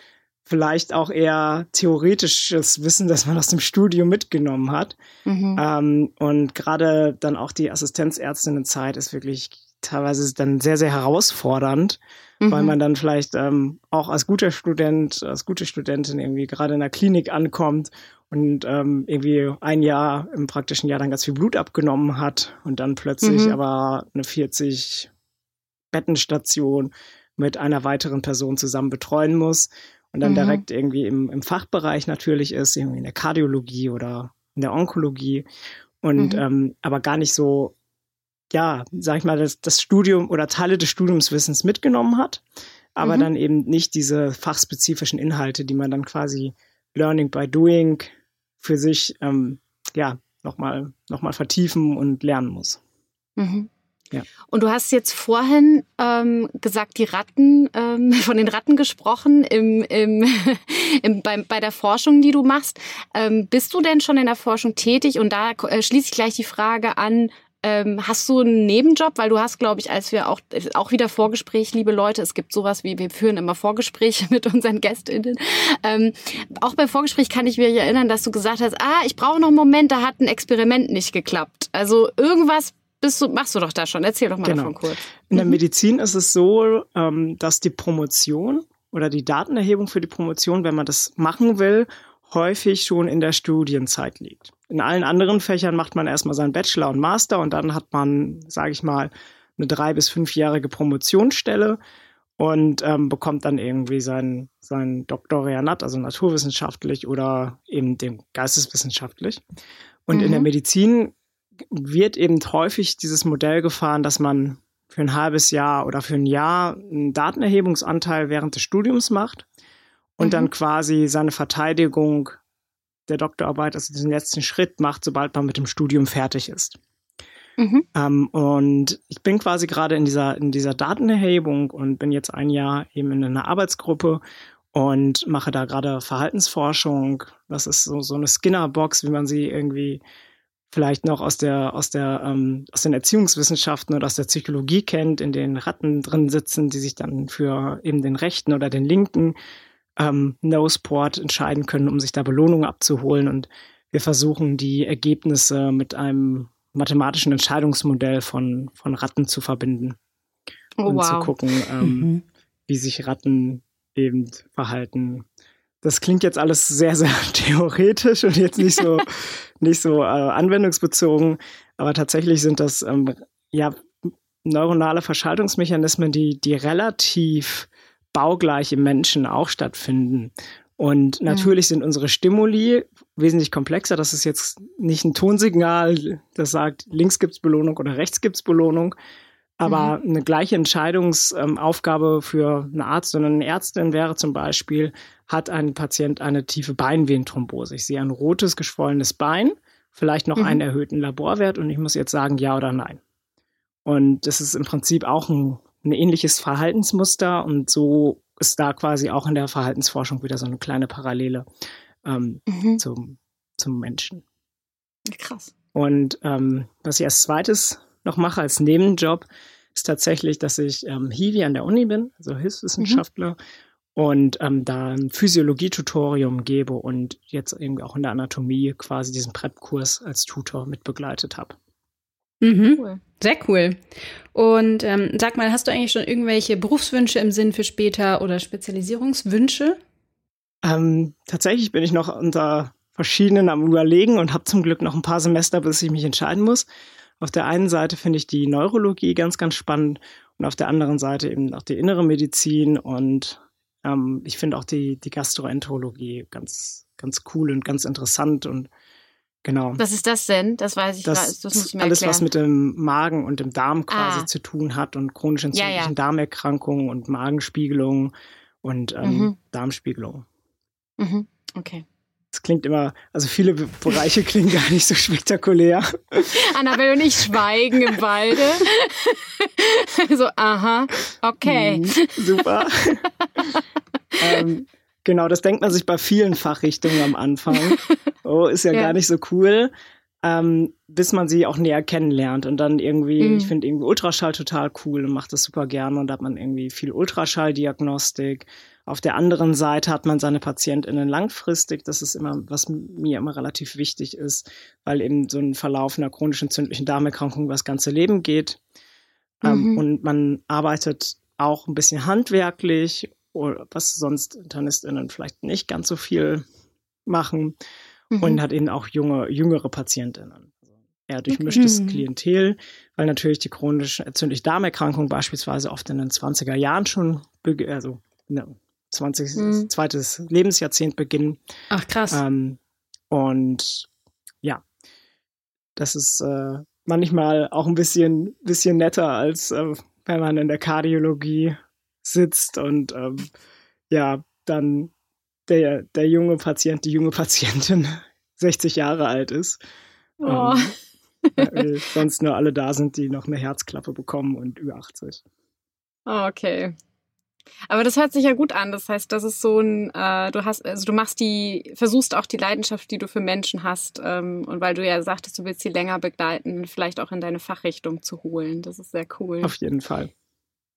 vielleicht auch eher theoretisches Wissen, das man aus dem Studium mitgenommen hat. Mhm. Ähm, und gerade dann auch die Assistenzärztinnenzeit ist wirklich teilweise dann sehr, sehr herausfordernd, mhm. weil man dann vielleicht ähm, auch als guter Student, als gute Studentin irgendwie gerade in der Klinik ankommt und ähm, irgendwie ein Jahr im praktischen Jahr dann ganz viel Blut abgenommen hat und dann plötzlich mhm. aber eine 40 Bettenstation mit einer weiteren Person zusammen betreuen muss und dann mhm. direkt irgendwie im, im Fachbereich natürlich ist, irgendwie in der Kardiologie oder in der Onkologie und mhm. ähm, aber gar nicht so, ja, sag ich mal, das, das Studium oder Teile des Studiumswissens mitgenommen hat, aber mhm. dann eben nicht diese fachspezifischen Inhalte, die man dann quasi Learning by Doing für sich ähm, ja nochmal noch mal vertiefen und lernen muss. Mhm. Ja. Und du hast jetzt vorhin ähm, gesagt, die Ratten, ähm, von den Ratten gesprochen im, im, im, bei, bei der Forschung, die du machst. Ähm, bist du denn schon in der Forschung tätig? Und da äh, schließe ich gleich die Frage an, ähm, hast du einen Nebenjob? Weil du hast, glaube ich, als wir auch, auch wieder Vorgespräch, liebe Leute, es gibt sowas wie, wir führen immer Vorgespräche mit unseren GästInnen. Ähm, auch beim Vorgespräch kann ich mich erinnern, dass du gesagt hast, ah, ich brauche noch einen Moment, da hat ein Experiment nicht geklappt. Also irgendwas bist du, machst du doch da schon. Erzähl doch mal genau. davon kurz. In der mhm. Medizin ist es so, ähm, dass die Promotion oder die Datenerhebung für die Promotion, wenn man das machen will, häufig schon in der Studienzeit liegt. In allen anderen Fächern macht man erstmal seinen Bachelor und Master und dann hat man, sage ich mal, eine drei- bis fünfjährige Promotionsstelle und ähm, bekommt dann irgendwie sein, sein Doktorianat, also naturwissenschaftlich oder eben dem geisteswissenschaftlich. Und mhm. in der mhm. Medizin wird eben häufig dieses Modell gefahren, dass man für ein halbes Jahr oder für ein Jahr einen Datenerhebungsanteil während des Studiums macht und mhm. dann quasi seine Verteidigung der Doktorarbeit, also diesen letzten Schritt macht, sobald man mit dem Studium fertig ist. Mhm. Ähm, und ich bin quasi gerade in dieser, in dieser Datenerhebung und bin jetzt ein Jahr eben in einer Arbeitsgruppe und mache da gerade Verhaltensforschung. Das ist so, so eine Skinner-Box, wie man sie irgendwie vielleicht noch aus der, aus der, ähm, aus den Erziehungswissenschaften oder aus der Psychologie kennt, in denen Ratten drin sitzen, die sich dann für eben den rechten oder den linken ähm, No-Sport entscheiden können, um sich da Belohnung abzuholen. Und wir versuchen, die Ergebnisse mit einem mathematischen Entscheidungsmodell von, von Ratten zu verbinden. Oh, und wow. zu gucken, ähm, mhm. wie sich Ratten eben verhalten das klingt jetzt alles sehr, sehr theoretisch und jetzt nicht so, nicht so äh, anwendungsbezogen, aber tatsächlich sind das ähm, ja neuronale Verschaltungsmechanismen, die, die relativ baugleiche Menschen auch stattfinden. Und mhm. natürlich sind unsere Stimuli wesentlich komplexer. Das ist jetzt nicht ein Tonsignal, das sagt, links gibt's Belohnung oder rechts gibt's Belohnung, aber mhm. eine gleiche Entscheidungsaufgabe für einen Arzt oder eine Ärztin wäre zum Beispiel, hat ein Patient eine tiefe Beinvenenthrombose. Ich sehe ein rotes, geschwollenes Bein, vielleicht noch mhm. einen erhöhten Laborwert und ich muss jetzt sagen ja oder nein. Und das ist im Prinzip auch ein, ein ähnliches Verhaltensmuster und so ist da quasi auch in der Verhaltensforschung wieder so eine kleine Parallele ähm, mhm. zum, zum Menschen. Krass. Und ähm, was ich als zweites noch mache als Nebenjob, ist tatsächlich, dass ich ähm, Hiwi an der Uni bin, also Hilfswissenschaftler, mhm. und ähm, da ein Physiologie-Tutorium gebe und jetzt irgendwie auch in der Anatomie quasi diesen Prep-Kurs als Tutor mitbegleitet habe. Mhm. Cool. Sehr cool. Und ähm, sag mal, hast du eigentlich schon irgendwelche Berufswünsche im Sinn für später oder Spezialisierungswünsche? Ähm, tatsächlich bin ich noch unter verschiedenen am Überlegen und habe zum Glück noch ein paar Semester, bis ich mich entscheiden muss. Auf der einen Seite finde ich die Neurologie ganz, ganz spannend und auf der anderen Seite eben auch die innere Medizin und ähm, ich finde auch die, die Gastroenterologie ganz, ganz cool und ganz interessant und Genau. Was ist das denn? Das weiß ich das, das muss ich mir Alles, erklären. was mit dem Magen und dem Darm quasi ah. zu tun hat und chronisch entzündlichen ja, ja. Darmerkrankungen und Magenspiegelung und ähm, mhm. Darmspiegelung. Mhm. Okay. Das klingt immer, also viele Bereiche klingen gar nicht so spektakulär. Annabelle und ich schweigen im Walde. so, aha, okay. Mhm, super. ähm, genau, das denkt man sich bei vielen Fachrichtungen am Anfang. Oh, ist ja, ja. gar nicht so cool. Ähm, bis man sie auch näher kennenlernt und dann irgendwie, mhm. ich finde irgendwie Ultraschall total cool und mache das super gerne und da hat man irgendwie viel Ultraschalldiagnostik, auf der anderen Seite hat man seine PatientInnen langfristig. Das ist immer, was mir immer relativ wichtig ist, weil eben so ein Verlauf einer chronischen entzündlichen Darmerkrankung über das ganze Leben geht. Ähm, mhm. Ähm, und man arbeitet auch ein bisschen handwerklich, was sonst InternistInnen vielleicht nicht ganz so viel machen. Mhm. Und hat eben auch junge, jüngere PatientInnen also eher durchmischtes mhm. Klientel, weil natürlich die chronische entzündliche Darmerkrankung beispielsweise oft in den 20er Jahren schon, also ne, 20. Mhm. zweites Lebensjahrzehnt beginnen. Ach krass. Ähm, und ja, das ist äh, manchmal auch ein bisschen, bisschen netter, als äh, wenn man in der Kardiologie sitzt und ähm, ja, dann der, der junge Patient, die junge Patientin 60 Jahre alt ist. Oh. Ähm, sonst nur alle da sind, die noch eine Herzklappe bekommen und über 80. Okay. Aber das hört sich ja gut an. Das heißt, das ist so ein, äh, du hast, also du machst die, versuchst auch die Leidenschaft, die du für Menschen hast, ähm, und weil du ja sagtest, du willst sie länger begleiten, vielleicht auch in deine Fachrichtung zu holen. Das ist sehr cool. Auf jeden Fall.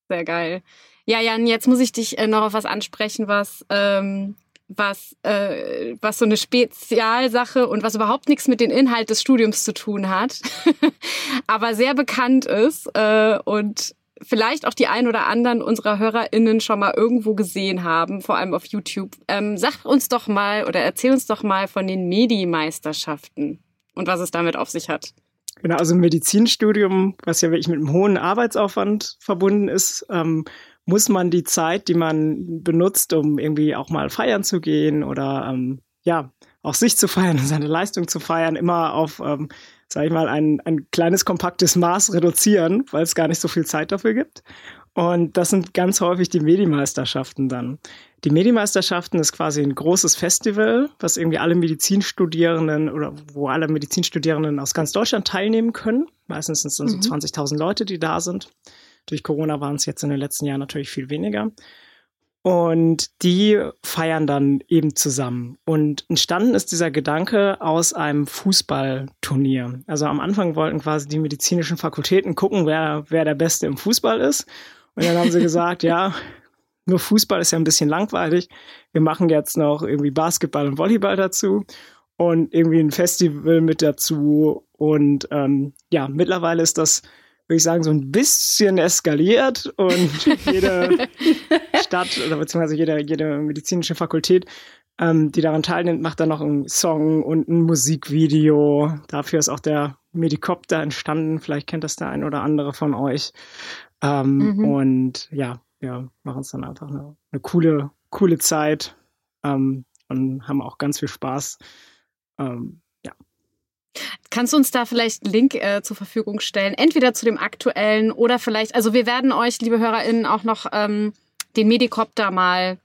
Sehr geil. Ja, Jan, jetzt muss ich dich äh, noch auf was ansprechen, was, ähm, was, äh, was so eine Spezialsache und was überhaupt nichts mit dem Inhalt des Studiums zu tun hat, aber sehr bekannt ist äh, und vielleicht auch die ein oder anderen unserer HörerInnen schon mal irgendwo gesehen haben, vor allem auf YouTube. Ähm, sag uns doch mal oder erzähl uns doch mal von den Medi-Meisterschaften und was es damit auf sich hat. Genau, also ein Medizinstudium, was ja wirklich mit einem hohen Arbeitsaufwand verbunden ist, ähm, muss man die Zeit, die man benutzt, um irgendwie auch mal feiern zu gehen oder ähm, ja, auch sich zu feiern und seine Leistung zu feiern, immer auf ähm, sage ich mal, ein, ein kleines kompaktes Maß reduzieren, weil es gar nicht so viel Zeit dafür gibt. Und das sind ganz häufig die Medimeisterschaften dann. Die Medimeisterschaften ist quasi ein großes Festival, was irgendwie alle Medizinstudierenden oder wo alle Medizinstudierenden aus ganz Deutschland teilnehmen können. Meistens sind es dann so mhm. 20.000 Leute, die da sind. Durch Corona waren es jetzt in den letzten Jahren natürlich viel weniger. Und die feiern dann eben zusammen. Und entstanden ist dieser Gedanke aus einem Fußballturnier. Also am Anfang wollten quasi die medizinischen Fakultäten gucken, wer, wer der Beste im Fußball ist. Und dann haben sie gesagt, ja, nur Fußball ist ja ein bisschen langweilig. Wir machen jetzt noch irgendwie Basketball und Volleyball dazu und irgendwie ein Festival mit dazu. Und ähm, ja, mittlerweile ist das würde ich sagen, so ein bisschen eskaliert und jede Stadt oder beziehungsweise jede, jede medizinische Fakultät, ähm, die daran teilnimmt, macht dann noch einen Song und ein Musikvideo. Dafür ist auch der Medikopter entstanden. Vielleicht kennt das der ein oder andere von euch. Ähm, mhm. Und ja, wir machen es dann einfach eine, eine, coole, coole Zeit ähm, und haben auch ganz viel Spaß. Ähm, Kannst du uns da vielleicht einen Link äh, zur Verfügung stellen? Entweder zu dem aktuellen oder vielleicht, also wir werden euch, liebe HörerInnen, auch noch ähm, den Medikopter mal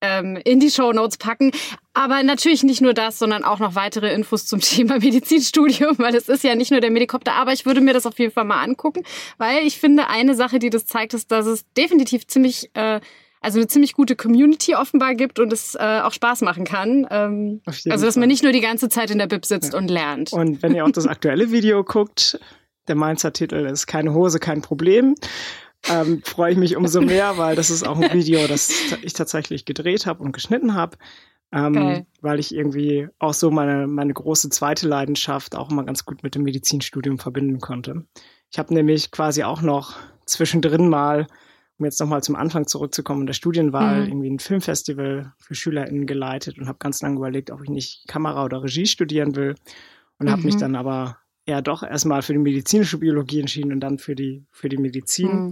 ähm, in die Show Notes packen. Aber natürlich nicht nur das, sondern auch noch weitere Infos zum Thema Medizinstudium, weil es ist ja nicht nur der Medikopter. Aber ich würde mir das auf jeden Fall mal angucken, weil ich finde, eine Sache, die das zeigt, ist, dass es definitiv ziemlich äh, also eine ziemlich gute Community offenbar gibt und es äh, auch Spaß machen kann. Ähm, also dass man nicht nur die ganze Zeit in der Bib sitzt ja. und lernt. Und wenn ihr auch das aktuelle Video guckt, der Mainzer-Titel ist Keine Hose, kein Problem. Ähm, freue ich mich umso mehr, weil das ist auch ein Video, das ich tatsächlich gedreht habe und geschnitten habe. Ähm, weil ich irgendwie auch so meine, meine große zweite Leidenschaft auch immer ganz gut mit dem Medizinstudium verbinden konnte. Ich habe nämlich quasi auch noch zwischendrin mal um jetzt nochmal zum Anfang zurückzukommen, in der Studienwahl mhm. irgendwie ein Filmfestival für SchülerInnen geleitet und habe ganz lange überlegt, ob ich nicht Kamera oder Regie studieren will und mhm. habe mich dann aber eher doch erstmal für die medizinische Biologie entschieden und dann für die, für die Medizin. Mhm.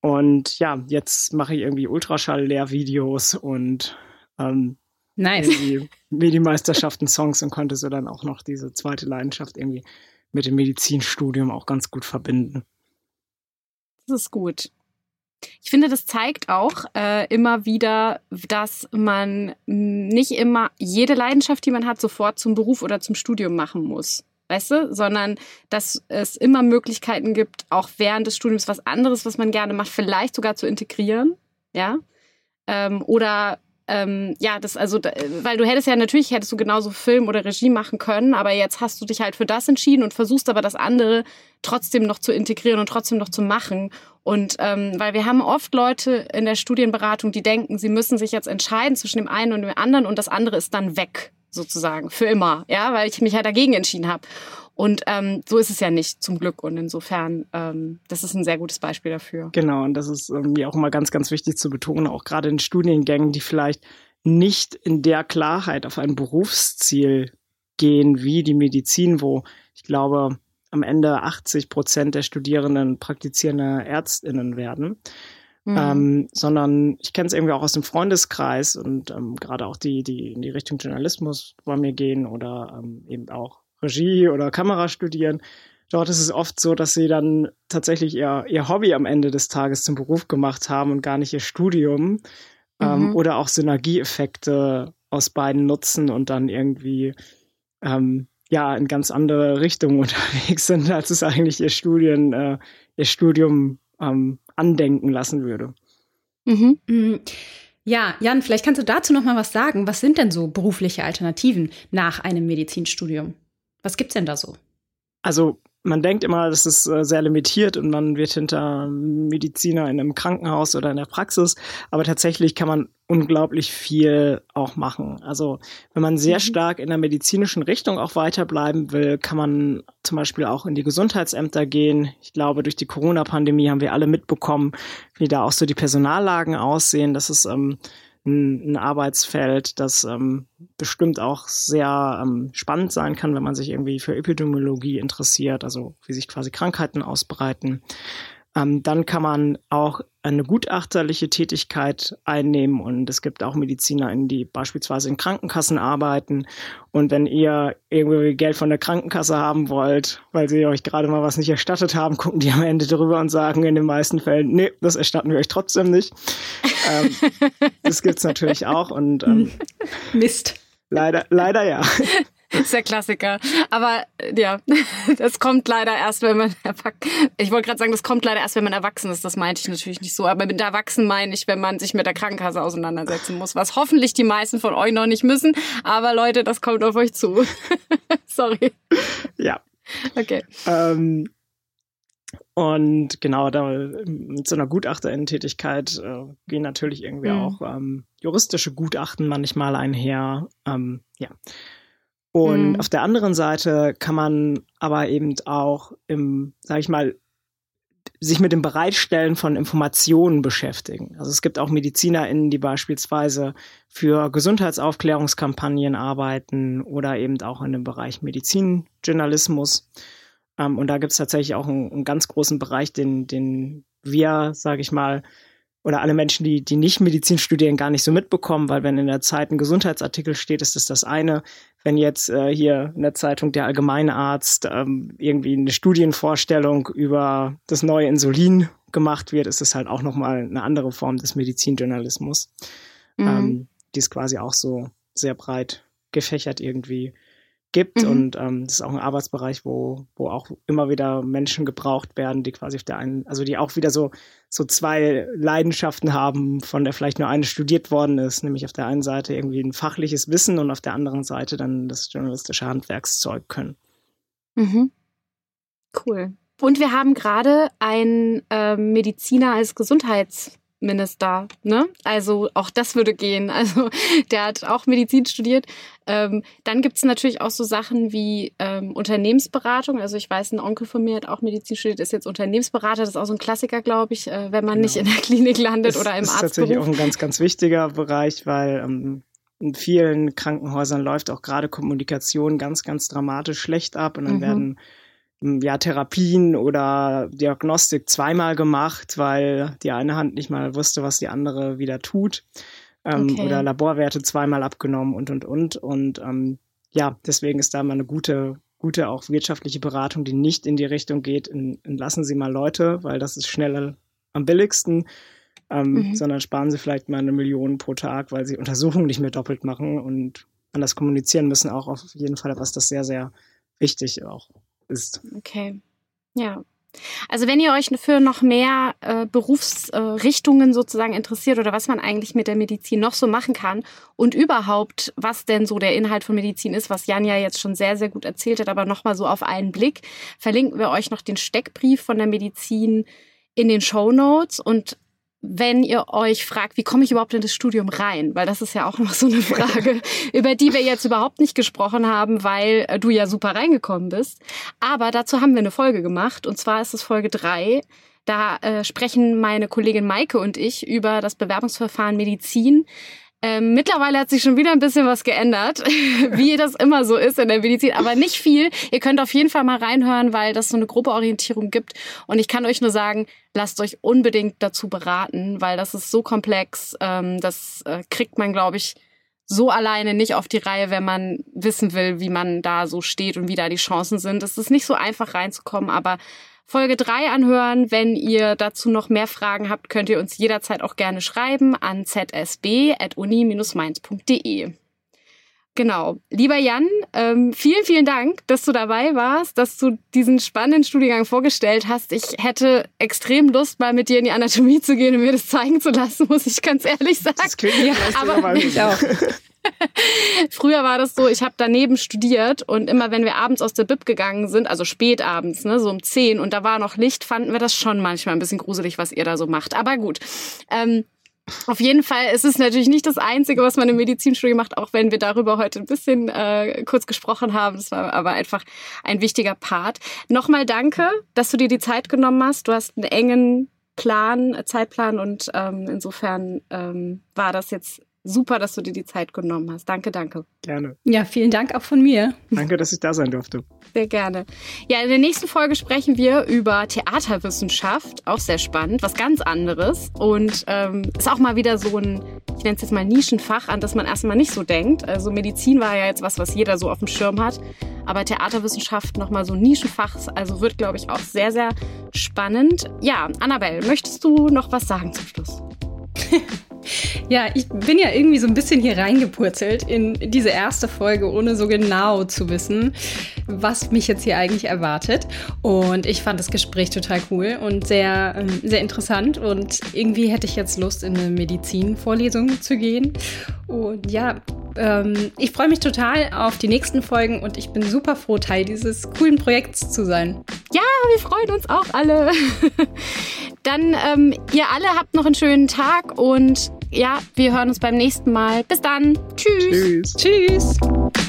Und ja, jetzt mache ich irgendwie Ultraschall-Lehrvideos und ähm, nice. wie die Meisterschaften Songs und konnte so dann auch noch diese zweite Leidenschaft irgendwie mit dem Medizinstudium auch ganz gut verbinden. Das ist gut. Ich finde, das zeigt auch äh, immer wieder, dass man nicht immer jede Leidenschaft, die man hat, sofort zum Beruf oder zum Studium machen muss. Weißt du? Sondern dass es immer Möglichkeiten gibt, auch während des Studiums was anderes, was man gerne macht, vielleicht sogar zu integrieren. Ja. Ähm, oder ähm, ja, das also, weil du hättest ja natürlich hättest du genauso Film oder Regie machen können, aber jetzt hast du dich halt für das entschieden und versuchst aber das andere trotzdem noch zu integrieren und trotzdem noch zu machen. Und ähm, weil wir haben oft Leute in der Studienberatung, die denken, sie müssen sich jetzt entscheiden zwischen dem einen und dem anderen und das andere ist dann weg sozusagen für immer, ja, weil ich mich halt dagegen entschieden habe. Und ähm, so ist es ja nicht, zum Glück. Und insofern, ähm, das ist ein sehr gutes Beispiel dafür. Genau, und das ist ähm, mir auch immer ganz, ganz wichtig zu betonen, auch gerade in Studiengängen, die vielleicht nicht in der Klarheit auf ein Berufsziel gehen wie die Medizin, wo ich glaube, am Ende 80 Prozent der Studierenden praktizierende Ärztinnen werden. Mhm. Ähm, sondern ich kenne es irgendwie auch aus dem Freundeskreis und ähm, gerade auch die, die in die Richtung Journalismus bei mir gehen oder ähm, eben auch Regie oder Kamera studieren. Dort ist es oft so, dass sie dann tatsächlich ihr, ihr Hobby am Ende des Tages zum Beruf gemacht haben und gar nicht ihr Studium ähm, mhm. oder auch Synergieeffekte aus beiden nutzen und dann irgendwie ähm, ja in ganz andere Richtungen unterwegs sind, als es eigentlich ihr Studien, äh, ihr Studium ähm, andenken lassen würde. Mhm. mhm. Ja, Jan, vielleicht kannst du dazu noch mal was sagen. Was sind denn so berufliche Alternativen nach einem Medizinstudium? Was gibt's denn da so? Also man denkt immer, das ist äh, sehr limitiert und man wird hinter Mediziner in einem Krankenhaus oder in der Praxis, aber tatsächlich kann man unglaublich viel auch machen. Also wenn man sehr mhm. stark in der medizinischen Richtung auch weiterbleiben will, kann man zum Beispiel auch in die Gesundheitsämter gehen. Ich glaube, durch die Corona-Pandemie haben wir alle mitbekommen, wie da auch so die Personallagen aussehen. Das ist ähm, ein, ein Arbeitsfeld, das ähm, bestimmt auch sehr ähm, spannend sein kann, wenn man sich irgendwie für Epidemiologie interessiert, also wie sich quasi Krankheiten ausbreiten. Ähm, dann kann man auch eine gutachterliche Tätigkeit einnehmen und es gibt auch MedizinerInnen, die beispielsweise in Krankenkassen arbeiten und wenn ihr irgendwie Geld von der Krankenkasse haben wollt, weil sie euch gerade mal was nicht erstattet haben, gucken die am Ende drüber und sagen in den meisten Fällen, nee, das erstatten wir euch trotzdem nicht. ähm, das gibt's natürlich auch und ähm, Mist. Leider, leider ja. Ist der Klassiker. Aber ja, das kommt leider erst, wenn man Ich wollte gerade sagen, das kommt leider erst, wenn man erwachsen ist. Das meinte ich natürlich nicht so. Aber mit erwachsen meine ich, wenn man sich mit der Krankenkasse auseinandersetzen muss. Was hoffentlich die meisten von euch noch nicht müssen. Aber Leute, das kommt auf euch zu. Sorry. Ja. Okay. Ähm, und genau, da mit so einer Gutachterinnen-Tätigkeit äh, gehen natürlich irgendwie mhm. auch ähm, juristische Gutachten manchmal einher. Ähm, ja. Und mhm. auf der anderen Seite kann man aber eben auch im, sag ich mal, sich mit dem Bereitstellen von Informationen beschäftigen. Also es gibt auch MedizinerInnen, die beispielsweise für Gesundheitsaufklärungskampagnen arbeiten oder eben auch in dem Bereich Medizinjournalismus. Ähm, und da gibt es tatsächlich auch einen, einen, ganz großen Bereich, den, den wir, sage ich mal, oder alle Menschen, die, die nicht Medizin studieren, gar nicht so mitbekommen, weil wenn in der Zeit ein Gesundheitsartikel steht, ist das das eine. Wenn jetzt äh, hier in der Zeitung der Allgemeinarzt ähm, irgendwie eine Studienvorstellung über das neue Insulin gemacht wird, ist das halt auch nochmal eine andere Form des Medizinjournalismus, mhm. ähm, die ist quasi auch so sehr breit gefächert irgendwie gibt. Mhm. Und ähm, das ist auch ein Arbeitsbereich, wo, wo auch immer wieder Menschen gebraucht werden, die quasi auf der einen, also die auch wieder so, so zwei Leidenschaften haben, von der vielleicht nur eine studiert worden ist, nämlich auf der einen Seite irgendwie ein fachliches Wissen und auf der anderen Seite dann das journalistische Handwerkszeug können. Mhm. Cool. Und wir haben gerade einen äh, Mediziner als Gesundheits Minister, ne? Also auch das würde gehen. Also der hat auch Medizin studiert. Ähm, dann gibt's natürlich auch so Sachen wie ähm, Unternehmensberatung. Also ich weiß, ein Onkel von mir hat auch Medizin studiert, ist jetzt Unternehmensberater. Das ist auch so ein Klassiker, glaube ich, äh, wenn man genau. nicht in der Klinik landet es, oder im Arzt. Das ist tatsächlich auch ein ganz, ganz wichtiger Bereich, weil ähm, in vielen Krankenhäusern läuft auch gerade Kommunikation ganz, ganz dramatisch schlecht ab und dann mhm. werden ja, Therapien oder Diagnostik zweimal gemacht, weil die eine Hand nicht mal wusste, was die andere wieder tut. ähm, okay. oder Laborwerte zweimal abgenommen und und und. Und ähm, ja, deswegen ist da mal eine gute, gute auch wirtschaftliche Beratung, die nicht in die Richtung geht, in, in lassen Sie mal Leute, weil das ist schneller am billigsten. Ähm, mhm. sondern sparen sie vielleicht mal eine Million pro Tag, weil sie Untersuchungen nicht mehr doppelt machen und anders kommunizieren müssen, auch auf jeden Fall, was das sehr, sehr wichtig auch ist. Okay. Ja. Also wenn ihr euch für noch mehr äh, Berufsrichtungen äh, sozusagen interessiert oder was man eigentlich mit der Medizin noch so machen kann und überhaupt, was denn so der Inhalt von Medizin ist, was Jan ja jetzt schon sehr, sehr gut erzählt hat, aber nochmal so auf einen Blick, verlinken wir euch noch den Steckbrief von der Medizin in den Show Notes und wenn ihr euch fragt, wie komme ich überhaupt in das Studium rein? Weil das ist ja auch noch so eine Frage, über die wir jetzt überhaupt nicht gesprochen haben, weil äh, du ja super reingekommen bist. Aber dazu haben wir eine Folge gemacht und zwar ist es Folge drei. Da äh, sprechen meine Kollegin Maike und ich über das Bewerbungsverfahren Medizin. Ähm, mittlerweile hat sich schon wieder ein bisschen was geändert, wie das immer so ist in der Medizin, aber nicht viel. Ihr könnt auf jeden Fall mal reinhören, weil das so eine grobe Orientierung gibt. Und ich kann euch nur sagen, lasst euch unbedingt dazu beraten, weil das ist so komplex. Ähm, das äh, kriegt man, glaube ich, so alleine nicht auf die Reihe, wenn man wissen will, wie man da so steht und wie da die Chancen sind. Es ist nicht so einfach reinzukommen, aber Folge 3 anhören. Wenn ihr dazu noch mehr Fragen habt, könnt ihr uns jederzeit auch gerne schreiben an zsb.uni-mainz.de. Genau. Lieber Jan, ähm, vielen, vielen Dank, dass du dabei warst, dass du diesen spannenden Studiengang vorgestellt hast. Ich hätte extrem Lust, mal mit dir in die Anatomie zu gehen und mir das zeigen zu lassen, muss ich ganz ehrlich sagen. Das klingt ja, aber ich auch. Früher war das so, ich habe daneben studiert und immer wenn wir abends aus der Bib gegangen sind, also spät abends, ne, so um zehn und da war noch Licht, fanden wir das schon manchmal ein bisschen gruselig, was ihr da so macht. Aber gut. Ähm, auf jeden Fall ist es natürlich nicht das Einzige, was man im Medizinstudium macht, auch wenn wir darüber heute ein bisschen äh, kurz gesprochen haben. Das war aber einfach ein wichtiger Part. Nochmal danke, dass du dir die Zeit genommen hast. Du hast einen engen Plan, Zeitplan und ähm, insofern ähm, war das jetzt super, dass du dir die Zeit genommen hast. Danke, danke. Gerne. Ja, vielen Dank auch von mir. Danke, dass ich da sein durfte. Sehr gerne. Ja, in der nächsten Folge sprechen wir über Theaterwissenschaft. Auch sehr spannend, was ganz anderes. Und ähm, ist auch mal wieder so ein, ich nenne es jetzt mal Nischenfach, an das man erstmal nicht so denkt. Also Medizin war ja jetzt was, was jeder so auf dem Schirm hat. Aber Theaterwissenschaft nochmal so ein Nischenfach. Also wird, glaube ich, auch sehr, sehr spannend. Ja, Annabelle, möchtest du noch was sagen zum Schluss? Ja, ich bin ja irgendwie so ein bisschen hier reingepurzelt in diese erste Folge, ohne so genau zu wissen, was mich jetzt hier eigentlich erwartet. Und ich fand das Gespräch total cool und sehr, ähm, sehr interessant. Und irgendwie hätte ich jetzt Lust, in eine Medizinvorlesung zu gehen. Und ja, ähm, ich freue mich total auf die nächsten Folgen und ich bin super froh, Teil dieses coolen Projekts zu sein. Ja, wir freuen uns auch alle. Dann, ähm, ihr alle habt noch einen schönen Tag und ja, wir hören uns beim nächsten Mal. Bis dann. Tschüss. Tschüss. Tschüss.